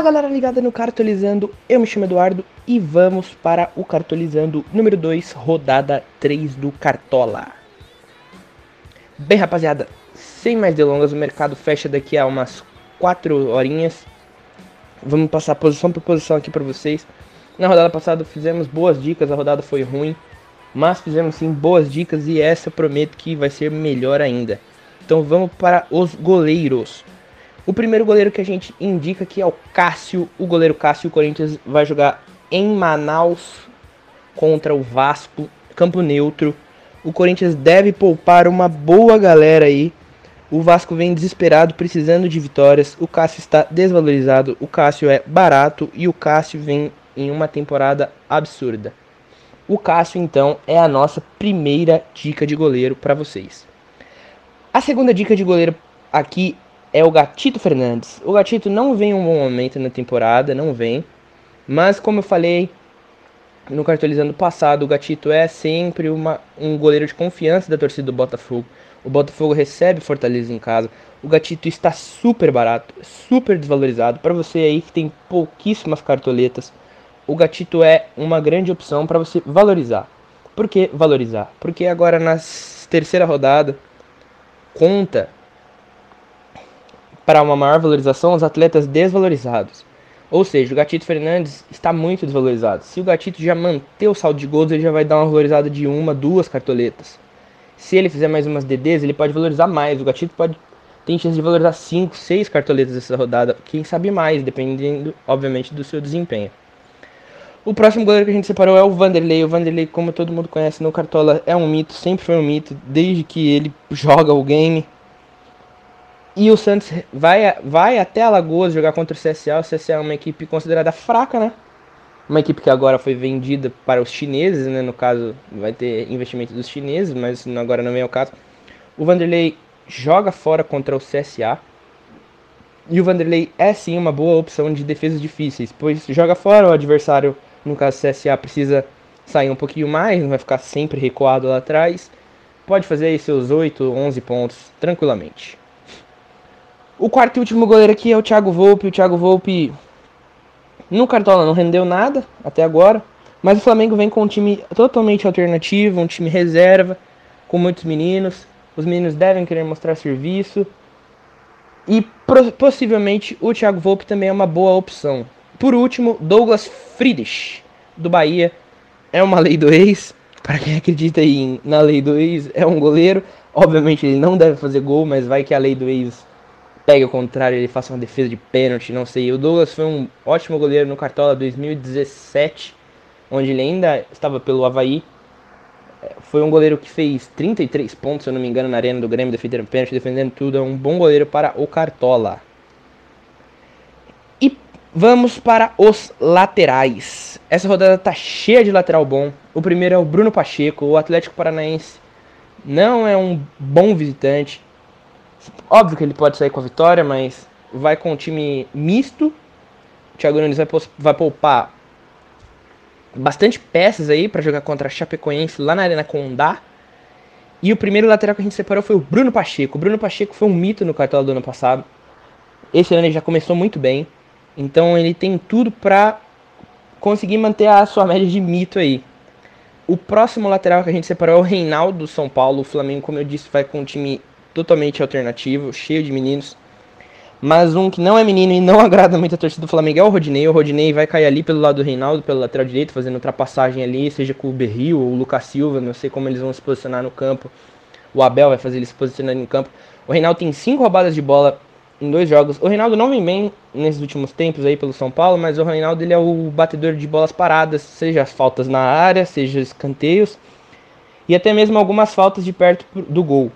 Fala galera ligada no Cartolizando, eu me chamo Eduardo e vamos para o Cartolizando número 2, rodada 3 do Cartola. Bem rapaziada, sem mais delongas, o mercado fecha daqui a umas 4 horinhas. Vamos passar posição por posição aqui para vocês. Na rodada passada fizemos boas dicas, a rodada foi ruim, mas fizemos sim boas dicas e essa eu prometo que vai ser melhor ainda. Então vamos para os goleiros. O primeiro goleiro que a gente indica aqui é o Cássio. O goleiro Cássio, o Corinthians vai jogar em Manaus contra o Vasco, campo neutro. O Corinthians deve poupar uma boa galera aí. O Vasco vem desesperado, precisando de vitórias. O Cássio está desvalorizado. O Cássio é barato e o Cássio vem em uma temporada absurda. O Cássio, então, é a nossa primeira dica de goleiro para vocês. A segunda dica de goleiro aqui é o Gatito Fernandes. O Gatito não vem um bom momento na temporada, não vem. Mas como eu falei no cartolizando passado, o Gatito é sempre uma, um goleiro de confiança da torcida do Botafogo. O Botafogo recebe Fortaleza em casa. O Gatito está super barato, super desvalorizado. Para você aí que tem pouquíssimas cartoletas, o Gatito é uma grande opção para você valorizar. Por que valorizar? Porque agora na terceira rodada conta para uma maior valorização os atletas desvalorizados. Ou seja, o Gatito Fernandes está muito desvalorizado. Se o Gatito já manter o saldo de gols, ele já vai dar uma valorizada de uma, duas cartoletas. Se ele fizer mais umas DDs, ele pode valorizar mais. O Gatito pode tem chance de valorizar 5, 6 cartoletas essa rodada. Quem sabe mais, dependendo, obviamente, do seu desempenho. O próximo goleiro que a gente separou é o Vanderlei. O Vanderlei, como todo mundo conhece no Cartola, é um mito, sempre foi um mito, desde que ele joga o game. E o Santos vai, vai até Alagoas jogar contra o CSA. O CSA é uma equipe considerada fraca, né? Uma equipe que agora foi vendida para os chineses, né? No caso, vai ter investimento dos chineses, mas agora não vem o caso. O Vanderlei joga fora contra o CSA. E o Vanderlei é sim uma boa opção de defesas difíceis, pois joga fora o adversário no caso, o CSA precisa sair um pouquinho mais, não vai ficar sempre recuado lá atrás. Pode fazer aí seus 8, 11 pontos tranquilamente. O quarto e último goleiro aqui é o Thiago Volpe. O Thiago Volpe no Cartola não rendeu nada até agora. Mas o Flamengo vem com um time totalmente alternativo, um time reserva, com muitos meninos. Os meninos devem querer mostrar serviço. E possivelmente o Thiago Volpe também é uma boa opção. Por último, Douglas Friedrich, do Bahia. É uma lei do ex. Para quem acredita em, na lei do ex, é um goleiro. Obviamente ele não deve fazer gol, mas vai que a lei do ex pegue ao contrário, ele faça uma defesa de pênalti, não sei. O Douglas foi um ótimo goleiro no Cartola 2017, onde ele ainda estava pelo Havaí. É, foi um goleiro que fez 33 pontos, se eu não me engano, na arena do Grêmio, defendendo pênalti, defendendo tudo. É um bom goleiro para o Cartola. Vamos para os laterais. Essa rodada tá cheia de lateral bom. O primeiro é o Bruno Pacheco. O Atlético Paranaense não é um bom visitante. Óbvio que ele pode sair com a vitória, mas vai com um time misto. O Thiago Nunes vai, vai poupar bastante peças aí para jogar contra a Chapecoense lá na Arena Condá. E o primeiro lateral que a gente separou foi o Bruno Pacheco. O Bruno Pacheco foi um mito no cartão do ano passado. Esse ano ele já começou muito bem. Então ele tem tudo para conseguir manter a sua média de mito aí. O próximo lateral que a gente separou é o Reinaldo do São Paulo. O Flamengo, como eu disse, vai com um time totalmente alternativo, cheio de meninos. Mas um que não é menino e não agrada muito a torcida do Flamengo é o Rodinei. O Rodinei vai cair ali pelo lado do Reinaldo, pelo lateral direito, fazendo ultrapassagem ali, seja com o Berril ou o Lucas Silva, não sei como eles vão se posicionar no campo. O Abel vai fazer ele se posicionar no campo. O Reinaldo tem cinco roubadas de bola em dois jogos. O Reinaldo não vem bem nesses últimos tempos aí pelo São Paulo, mas o Reinaldo ele é o batedor de bolas paradas, seja as faltas na área, seja escanteios e até mesmo algumas faltas de perto do gol.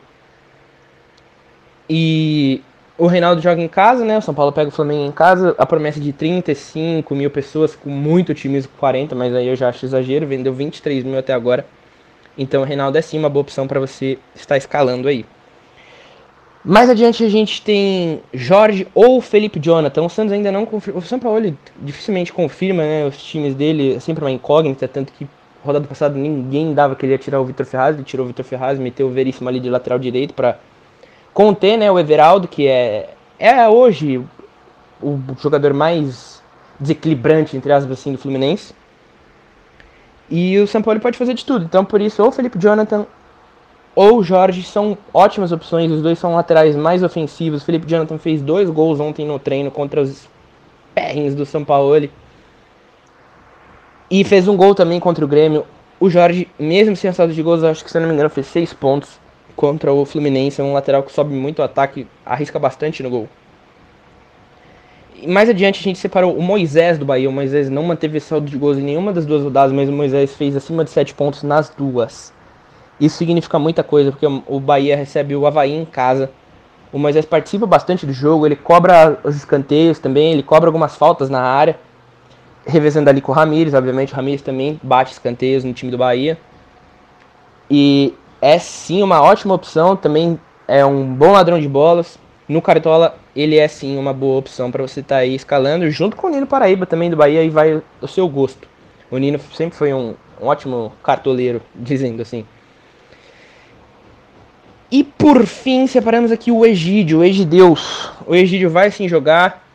E o Reinaldo joga em casa, né? O São Paulo pega o Flamengo em casa. A promessa de 35 mil pessoas, com muito otimismo 40, mas aí eu já acho exagero. Vendeu 23 mil até agora. Então o Reinaldo é sim uma boa opção para você estar escalando aí. Mais adiante a gente tem Jorge ou Felipe Jonathan. O Santos ainda não confirma. O São Paulo dificilmente confirma né, os times dele. É sempre uma incógnita. Tanto que rodada passada ninguém dava que ele ia tirar o Vitor Ferraz. Ele tirou o Vitor Ferraz, meteu o Veríssimo ali de lateral direito para conter né, o Everaldo, que é, é hoje o jogador mais desequilibrante, entre aspas, assim, do Fluminense. E o São Paulo pode fazer de tudo. Então, por isso, ou o Felipe Jonathan ou Jorge são ótimas opções. Os dois são laterais mais ofensivos. O Felipe Jonathan fez dois gols ontem no treino contra os pérrins do São Paulo. E fez um gol também contra o Grêmio. O Jorge, mesmo sem saldo de gols, acho que se não me engano, fez seis pontos contra o Fluminense. É um lateral que sobe muito o ataque, arrisca bastante no gol. Mais adiante a gente separou o Moisés do Bahia. O Moisés não manteve saldo de gols em nenhuma das duas rodadas, mas o Moisés fez acima de 7 pontos nas duas. Isso significa muita coisa, porque o Bahia recebe o Havaí em casa. O Moisés participa bastante do jogo, ele cobra os escanteios também, ele cobra algumas faltas na área. Revezando ali com o Ramires, obviamente o Ramires também bate escanteios no time do Bahia. E é sim uma ótima opção, também é um bom ladrão de bolas. No Cartola, ele é sim uma boa opção para você estar tá aí escalando, junto com o Nino Paraíba também do Bahia, e vai o seu gosto. O Nino sempre foi um, um ótimo cartoleiro, dizendo assim. E por fim, separamos aqui o Egídio, o Egideus. O Egídio vai sim jogar.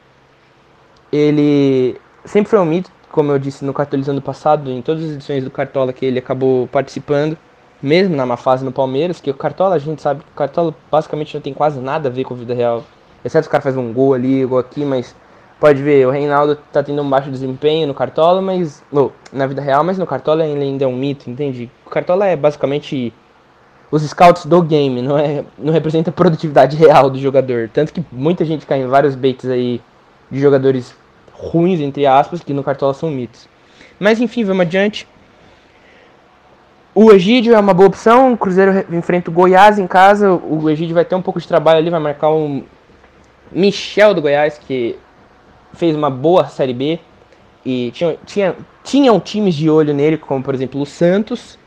Ele sempre foi um mito, como eu disse no Cartolizando passado, em todas as edições do Cartola que ele acabou participando mesmo na má fase no Palmeiras, que o Cartola, a gente sabe que o Cartola basicamente não tem quase nada a ver com a vida real. Exceto o cara faz um gol ali, gol aqui, mas pode ver, o Reinaldo tá tendo um baixo desempenho no Cartola, mas. Oh, na vida real, mas no Cartola ele ainda é um mito, entende? O Cartola é basicamente os scouts do game, não é não representa a produtividade real do jogador. Tanto que muita gente cai em vários baits aí de jogadores ruins, entre aspas, que no Cartola são mitos. Mas enfim, vamos adiante. O Egídio é uma boa opção. O Cruzeiro enfrenta o Goiás em casa. O Egídio vai ter um pouco de trabalho ali, vai marcar o Michel do Goiás, que fez uma boa Série B. E tinha, tinha, tinham times de olho nele, como por exemplo o Santos.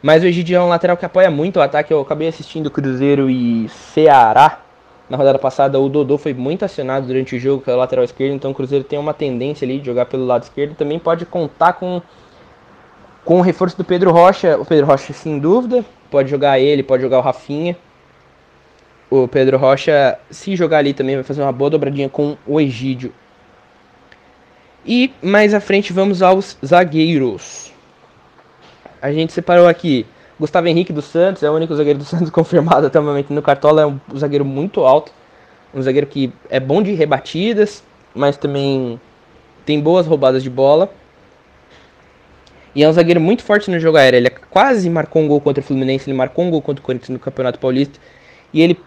Mas o Egídio é um lateral que apoia muito o ataque. Eu acabei assistindo Cruzeiro e Ceará na rodada passada. O Dodô foi muito acionado durante o jogo pelo lateral esquerdo. Então o Cruzeiro tem uma tendência ali de jogar pelo lado esquerdo. Também pode contar com com o reforço do Pedro Rocha, o Pedro Rocha sem dúvida, pode jogar ele, pode jogar o Rafinha. O Pedro Rocha, se jogar ali também, vai fazer uma boa dobradinha com o Egídio. E mais à frente vamos aos zagueiros. A gente separou aqui Gustavo Henrique dos Santos, é o único zagueiro do Santos confirmado até o momento no Cartola, é um zagueiro muito alto, um zagueiro que é bom de rebatidas, mas também tem boas roubadas de bola. E é um zagueiro muito forte no jogo aéreo. Ele quase marcou um gol contra o Fluminense, ele marcou um gol contra o Corinthians no Campeonato Paulista. E ele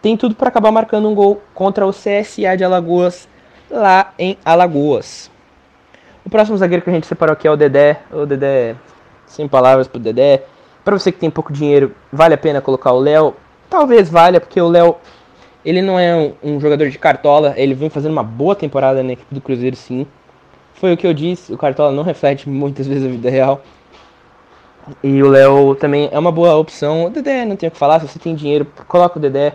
tem tudo para acabar marcando um gol contra o CSA de Alagoas, lá em Alagoas. O próximo zagueiro que a gente separou aqui é o Dedé. O Dedé, sem palavras pro Dedé. Para você que tem pouco dinheiro, vale a pena colocar o Léo? Talvez valha, porque o Léo, ele não é um, um jogador de cartola. Ele vem fazendo uma boa temporada na equipe do Cruzeiro, sim. Foi o que eu disse, o Cartola não reflete muitas vezes a vida real. E o Léo também é uma boa opção. O Dedé, não tem o que falar, se você tem dinheiro, coloca o Dedé.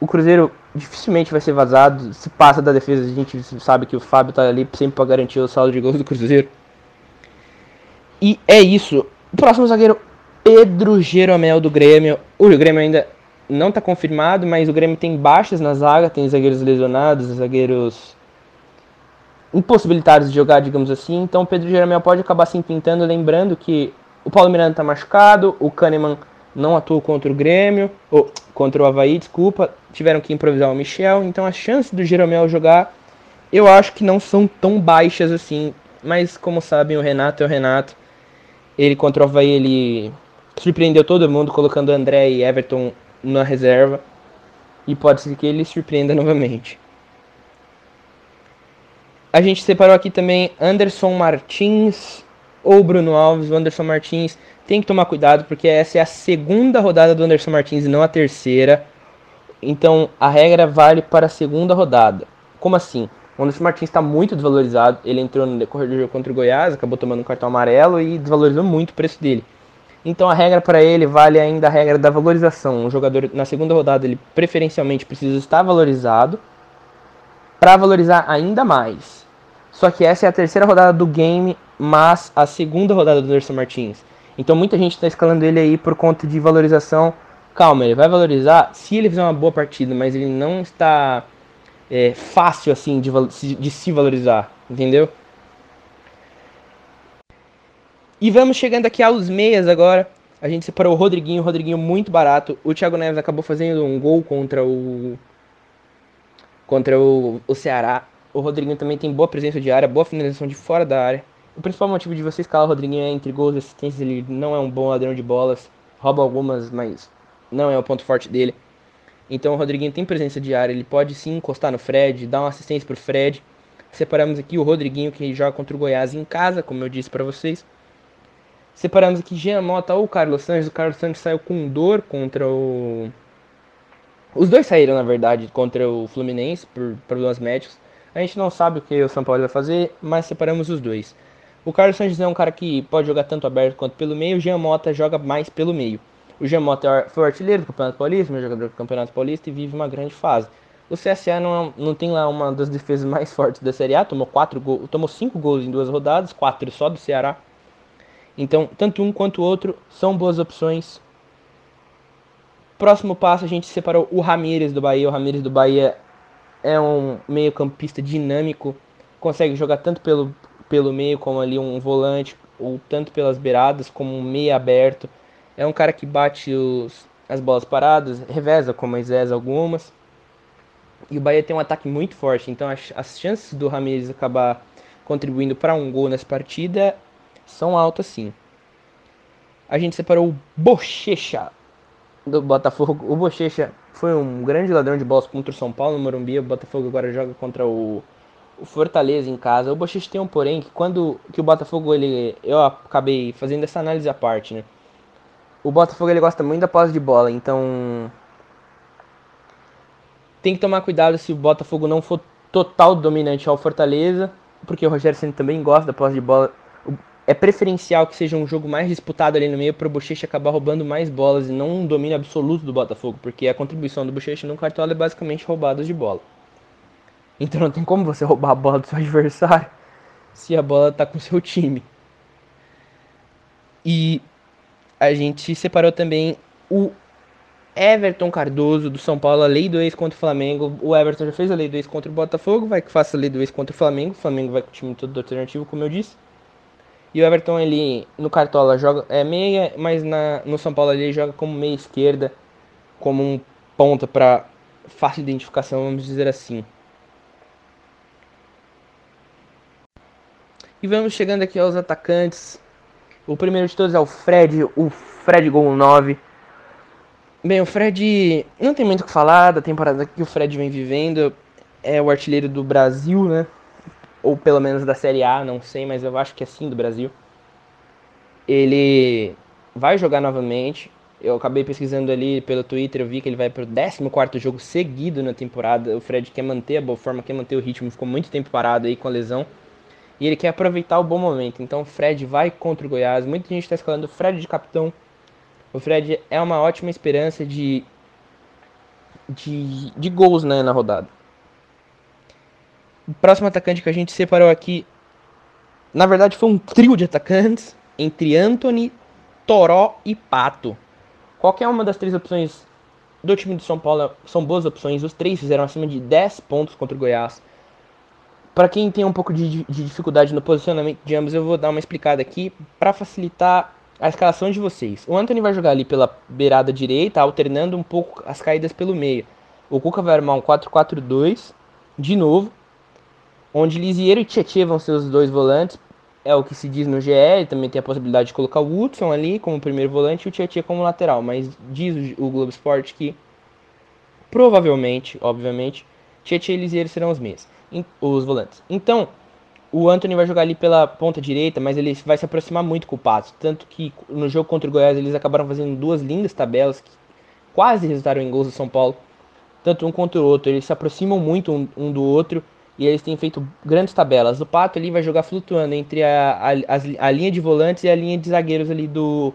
O Cruzeiro dificilmente vai ser vazado. Se passa da defesa, a gente sabe que o Fábio tá ali sempre para garantir o saldo de gols do Cruzeiro. E é isso. O próximo zagueiro, Pedro Jeromel do Grêmio. O Grêmio ainda não está confirmado, mas o Grêmio tem baixas na zaga, tem zagueiros lesionados, zagueiros impossibilitados de jogar, digamos assim. Então o Pedro Jeromel pode acabar se pintando, lembrando que o Paulo Miranda está machucado, o Kahneman não atuou contra o Grêmio, ou contra o Havaí, desculpa, tiveram que improvisar o Michel, então as chances do Jeromel jogar, eu acho que não são tão baixas assim, mas como sabem, o Renato é o Renato, ele contra o Havaí, ele surpreendeu todo mundo, colocando André e Everton na reserva, e pode ser que ele surpreenda novamente. A gente separou aqui também Anderson Martins ou Bruno Alves. O Anderson Martins tem que tomar cuidado porque essa é a segunda rodada do Anderson Martins e não a terceira. Então a regra vale para a segunda rodada. Como assim? O Anderson Martins está muito desvalorizado. Ele entrou no decorrer do jogo contra o Goiás, acabou tomando um cartão amarelo e desvalorizou muito o preço dele. Então a regra para ele vale ainda a regra da valorização. Um jogador na segunda rodada ele preferencialmente precisa estar valorizado para valorizar ainda mais. Só que essa é a terceira rodada do game, mas a segunda rodada do Anderson Martins. Então muita gente está escalando ele aí por conta de valorização. Calma, ele vai valorizar se ele fizer uma boa partida, mas ele não está é, fácil assim de, de se valorizar, entendeu? E vamos chegando aqui aos meias agora. A gente separou o Rodriguinho, o Rodriguinho muito barato. O Thiago Neves acabou fazendo um gol contra o contra o, o Ceará. O Rodriguinho também tem boa presença de área, boa finalização de fora da área. O principal motivo de você escalar o Rodriguinho é entre gols e assistências. Ele não é um bom ladrão de bolas, rouba algumas, mas não é o ponto forte dele. Então o Rodriguinho tem presença de área, ele pode sim encostar no Fred, dar uma assistência pro Fred. Separamos aqui o Rodriguinho que joga contra o Goiás em casa, como eu disse para vocês. Separamos aqui Jean Mota ou Carlos Santos. O Carlos Santos saiu com dor contra o. Os dois saíram, na verdade, contra o Fluminense por problemas médicos. A gente não sabe o que o São Paulo vai fazer, mas separamos os dois. O Carlos Sanches é um cara que pode jogar tanto aberto quanto pelo meio. O Jean Mota joga mais pelo meio. O Jean Mota foi o artilheiro do Campeonato Paulista, jogador do Campeonato Paulista e vive uma grande fase. O CSA não, é não tem lá uma das defesas mais fortes da Série A, tomou quatro gols, tomou cinco gols em duas rodadas, quatro só do Ceará. Então, tanto um quanto o outro são boas opções. Próximo passo, a gente separou o Ramires do Bahia. O Ramires do Bahia é um meio-campista dinâmico, consegue jogar tanto pelo, pelo meio como ali um volante, ou tanto pelas beiradas como um meio aberto. É um cara que bate os, as bolas paradas, reveza com Moisés algumas. E o Bahia tem um ataque muito forte, então as, as chances do Ramirez acabar contribuindo para um gol nessa partida são altas sim. A gente separou o Bochecha do Botafogo. O Bochecha foi um grande ladrão de bolas contra o São Paulo no Morumbi. O Botafogo agora joga contra o, o Fortaleza em casa. O Bochecha tem um porém que quando que o Botafogo ele eu acabei fazendo essa análise à parte, né? O Botafogo ele gosta muito da posse de bola, então tem que tomar cuidado se o Botafogo não for total dominante ao Fortaleza, porque o Rogério Ceni também gosta da posse de bola é preferencial que seja um jogo mais disputado ali no meio para o Bochecha acabar roubando mais bolas e não um domínio absoluto do Botafogo, porque a contribuição do Bochecha no cartola é basicamente roubadas de bola. Então não tem como você roubar a bola do seu adversário se a bola está com seu time. E a gente separou também o Everton Cardoso do São Paulo, a lei do ex contra o Flamengo. O Everton já fez a lei do ex contra o Botafogo, vai que faça a lei do ex contra o Flamengo. O Flamengo vai com o time todo alternativo, como eu disse. E o Everton, ele no Cartola joga é meia, mas na, no São Paulo ele joga como meia esquerda, como um ponta para fácil identificação, vamos dizer assim. E vamos chegando aqui aos atacantes. O primeiro de todos é o Fred, o Fred Gol 9. Bem, o Fred não tem muito o que falar da temporada que o Fred vem vivendo. É o artilheiro do Brasil, né? Ou pelo menos da Série A, não sei, mas eu acho que é sim do Brasil. Ele vai jogar novamente. Eu acabei pesquisando ali pelo Twitter, eu vi que ele vai para o 14 jogo seguido na temporada. O Fred quer manter a boa forma, quer manter o ritmo, ficou muito tempo parado aí com a lesão. E ele quer aproveitar o bom momento. Então o Fred vai contra o Goiás. Muita gente está escalando o Fred de capitão. O Fred é uma ótima esperança de, de, de gols né, na rodada. O próximo atacante que a gente separou aqui, na verdade foi um trio de atacantes entre Anthony, Toró e Pato. Qualquer uma das três opções do time de São Paulo são boas opções. Os três fizeram acima de 10 pontos contra o Goiás. Para quem tem um pouco de, de, dificuldade no posicionamento de ambos, eu vou dar uma explicada aqui para facilitar a escalação de vocês. O Anthony vai jogar ali pela beirada direita, alternando um pouco as caídas pelo meio. O Cuca vai armar um 4-4-2 de novo, onde Lisiero e Tietchan vão ser os dois volantes, é o que se diz no GE, também tem a possibilidade de colocar o Hudson ali como primeiro volante e o Tietchan como lateral, mas diz o Globo Esporte que provavelmente, obviamente, Tietchan e Lisiero serão os meias, os volantes. Então, o Anthony vai jogar ali pela ponta direita, mas ele vai se aproximar muito com o Pato, tanto que no jogo contra o Goiás eles acabaram fazendo duas lindas tabelas que quase resultaram em gols do São Paulo, tanto um contra o outro, eles se aproximam muito um, um do outro, e eles têm feito grandes tabelas. O Pato ali vai jogar flutuando entre a, a, a linha de volantes e a linha de zagueiros ali do,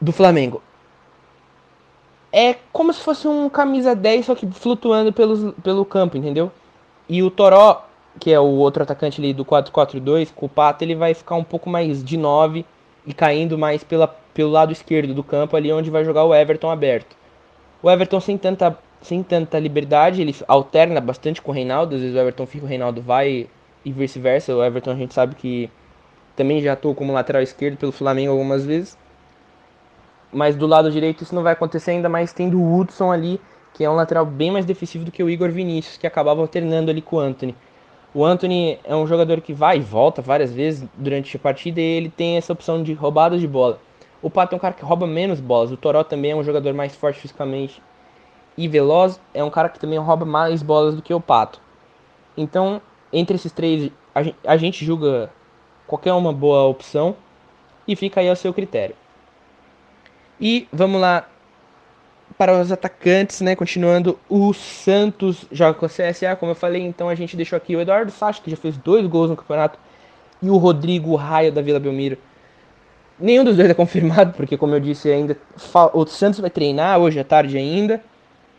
do Flamengo. É como se fosse um camisa 10, só que flutuando pelos, pelo campo, entendeu? E o Toró, que é o outro atacante ali do 4-4-2, com o Pato, ele vai ficar um pouco mais de 9 e caindo mais pela, pelo lado esquerdo do campo, ali onde vai jogar o Everton aberto. O Everton sem tanta sem tanta liberdade, ele alterna bastante com o Reinaldo, às vezes o Everton fica, o Reinaldo vai e vice-versa. O Everton a gente sabe que também já atuou como lateral esquerdo pelo Flamengo algumas vezes. Mas do lado direito isso não vai acontecer ainda mais tendo o Hudson ali, que é um lateral bem mais defensivo do que o Igor Vinícius, que acabava alternando ali com o Anthony. O Anthony é um jogador que vai e volta várias vezes durante a partida e ele tem essa opção de roubadas de bola. O Pato é um cara que rouba menos bolas. O Toró também é um jogador mais forte fisicamente e veloz. É um cara que também rouba mais bolas do que o Pato. Então, entre esses três, a gente julga qualquer uma boa opção e fica aí ao seu critério. E vamos lá para os atacantes, né? Continuando, o Santos joga com a CSA, como eu falei, então a gente deixou aqui o Eduardo Sacha, que já fez dois gols no campeonato, e o Rodrigo Raio da Vila Belmiro. Nenhum dos dois é confirmado, porque como eu disse, ainda o Santos vai treinar hoje à tarde ainda,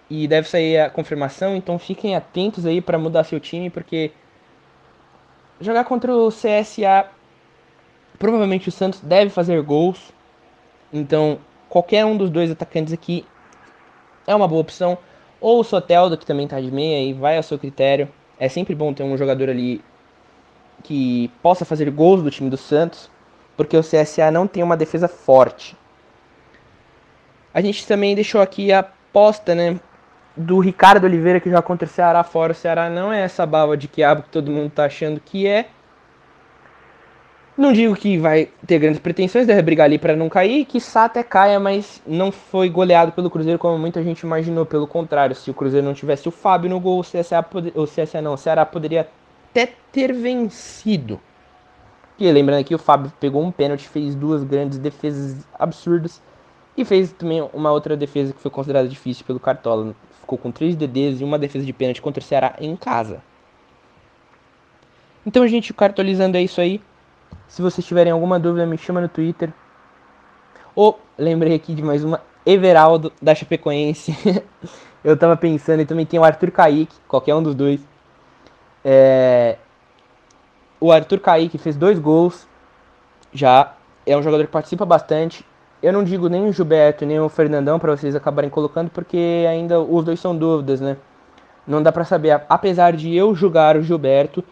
e deve sair a confirmação, então fiquem atentos aí para mudar seu time, porque jogar contra o CSA, provavelmente o Santos deve fazer gols, então qualquer um dos dois atacantes aqui é uma boa opção. Ou o Soteldo, que também tá de meia, e vai ao seu critério. É sempre bom ter um jogador ali que possa fazer gols do time do Santos, porque o CSA não tem uma defesa forte. A gente também deixou aqui a aposta, né, do Ricardo Oliveira que já contra o Ceará fora. O Ceará não é essa baba de quiabo que todo mundo tá achando que é. Não digo que vai ter grandes pretensões, deve brigar ali para não cair, que até caia, mas não foi goleado pelo Cruzeiro como muita gente imaginou. Pelo contrário, se o Cruzeiro não tivesse o Fábio no gol, o CSA, poder, o CSA não, o Ceará poderia até ter vencido. E lembrando aqui, o Fábio pegou um pênalti, fez duas grandes defesas absurdas e fez também uma outra defesa que foi considerada difícil pelo Cartola. Ficou com três DDs e uma defesa de pênalti contra o Ceará em casa. Então, gente, cartolizando é isso aí. Se vocês tiverem alguma dúvida, me chama no Twitter. Ou, lembrei aqui de mais uma, Everaldo da Chapecoense. eu tava pensando, e também tem o Arthur Kaique, qualquer um dos dois. É... O Arthur Kaique fez dois gols já. É um jogador que participa bastante. Eu não digo nem o Gilberto nem o Fernandão para vocês acabarem colocando, porque ainda os dois são dúvidas, né? Não dá para saber. Apesar de eu julgar o Gilberto,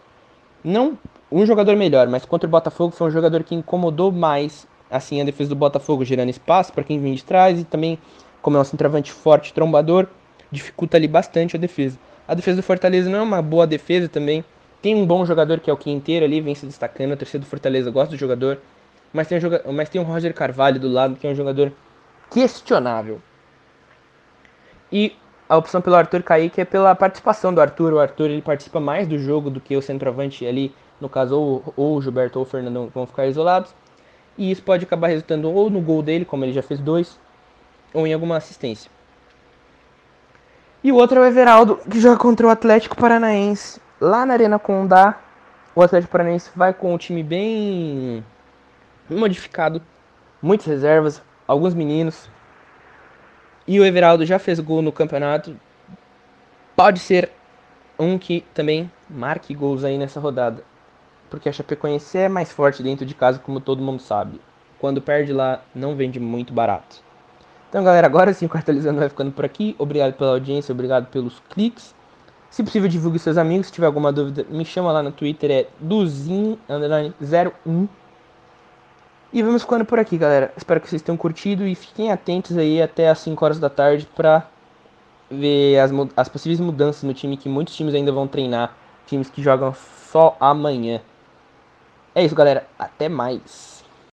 não um jogador melhor, mas contra o Botafogo foi um jogador que incomodou mais assim a defesa do Botafogo, gerando espaço para quem vem de trás e também, como é um centroavante forte, trombador, dificulta ali bastante a defesa. A defesa do Fortaleza não é uma boa defesa também. Tem um bom jogador que é o Quinteiro ali, vem se destacando. A terceira do Fortaleza gosta do jogador. Mas tem, um mas tem o Roger Carvalho do lado, que é um jogador questionável. E a opção pelo Arthur Kaique é pela participação do Arthur. O Arthur ele participa mais do jogo do que o centroavante ali no caso, ou, ou o Gilberto ou o Fernandão vão ficar isolados. E isso pode acabar resultando ou no gol dele, como ele já fez dois, ou em alguma assistência. E o outro é o Everaldo, que joga contra o Atlético Paranaense. Lá na Arena Condá, o Atlético Paranaense vai com um time bem modificado, muitas reservas, alguns meninos. E o Everaldo já fez gol no campeonato. Pode ser um que também marque gols aí nessa rodada porque a Chapecoense é mais forte dentro de casa, como todo mundo sabe. Quando perde lá, não vende muito barato. Então, galera, agora sim o Cartelizando vai ficando por aqui. Obrigado pela audiência, obrigado pelos cliques. Se possível, divulgue seus amigos. Se tiver alguma dúvida, me chama lá no Twitter, é duzin01. E vamos ficando por aqui, galera. Espero que vocês tenham curtido e fiquem atentos aí até as 5 horas da tarde pra ver as, as possíveis mudanças no time, que muitos times ainda vão treinar. Times que jogam só amanhã. É isso, galera. Até mais.